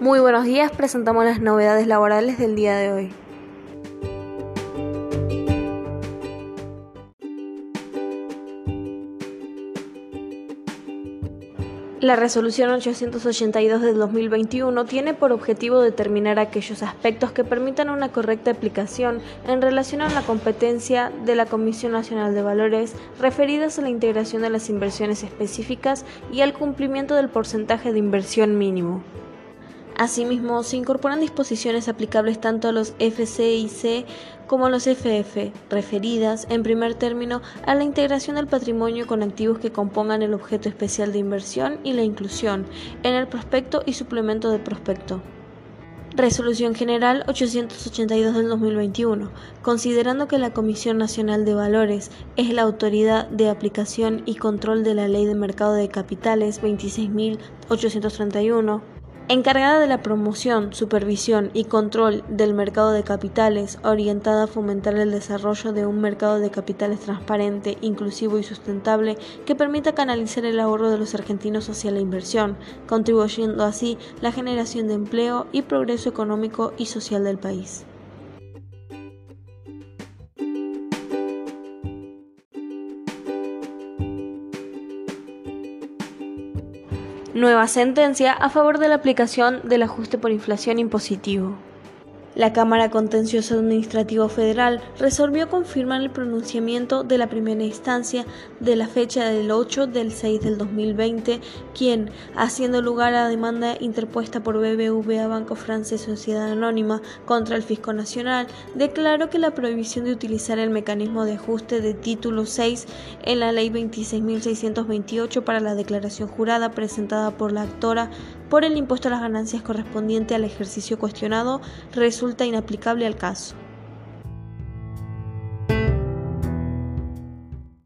Muy buenos días, presentamos las novedades laborales del día de hoy. La resolución 882 del 2021 tiene por objetivo determinar aquellos aspectos que permitan una correcta aplicación en relación a la competencia de la Comisión Nacional de Valores referidas a la integración de las inversiones específicas y al cumplimiento del porcentaje de inversión mínimo. Asimismo, se incorporan disposiciones aplicables tanto a los FCIC como a los FF, referidas, en primer término, a la integración del patrimonio con activos que compongan el objeto especial de inversión y la inclusión en el prospecto y suplemento de prospecto. Resolución General 882 del 2021. Considerando que la Comisión Nacional de Valores es la autoridad de aplicación y control de la Ley de Mercado de Capitales 26.831, encargada de la promoción, supervisión y control del mercado de capitales, orientada a fomentar el desarrollo de un mercado de capitales transparente, inclusivo y sustentable que permita canalizar el ahorro de los argentinos hacia la inversión, contribuyendo así la generación de empleo y progreso económico y social del país. Nueva sentencia a favor de la aplicación del ajuste por inflación impositivo. La Cámara Contencioso Administrativo Federal resolvió confirmar el pronunciamiento de la primera instancia de la fecha del 8 del 6 del 2020, quien, haciendo lugar a la demanda interpuesta por BBVA Banco Francés Sociedad Anónima contra el Fisco Nacional, declaró que la prohibición de utilizar el mecanismo de ajuste de título 6 en la Ley 26.628 para la declaración jurada presentada por la actora por el impuesto a las ganancias correspondiente al ejercicio cuestionado resulta inaplicable al caso.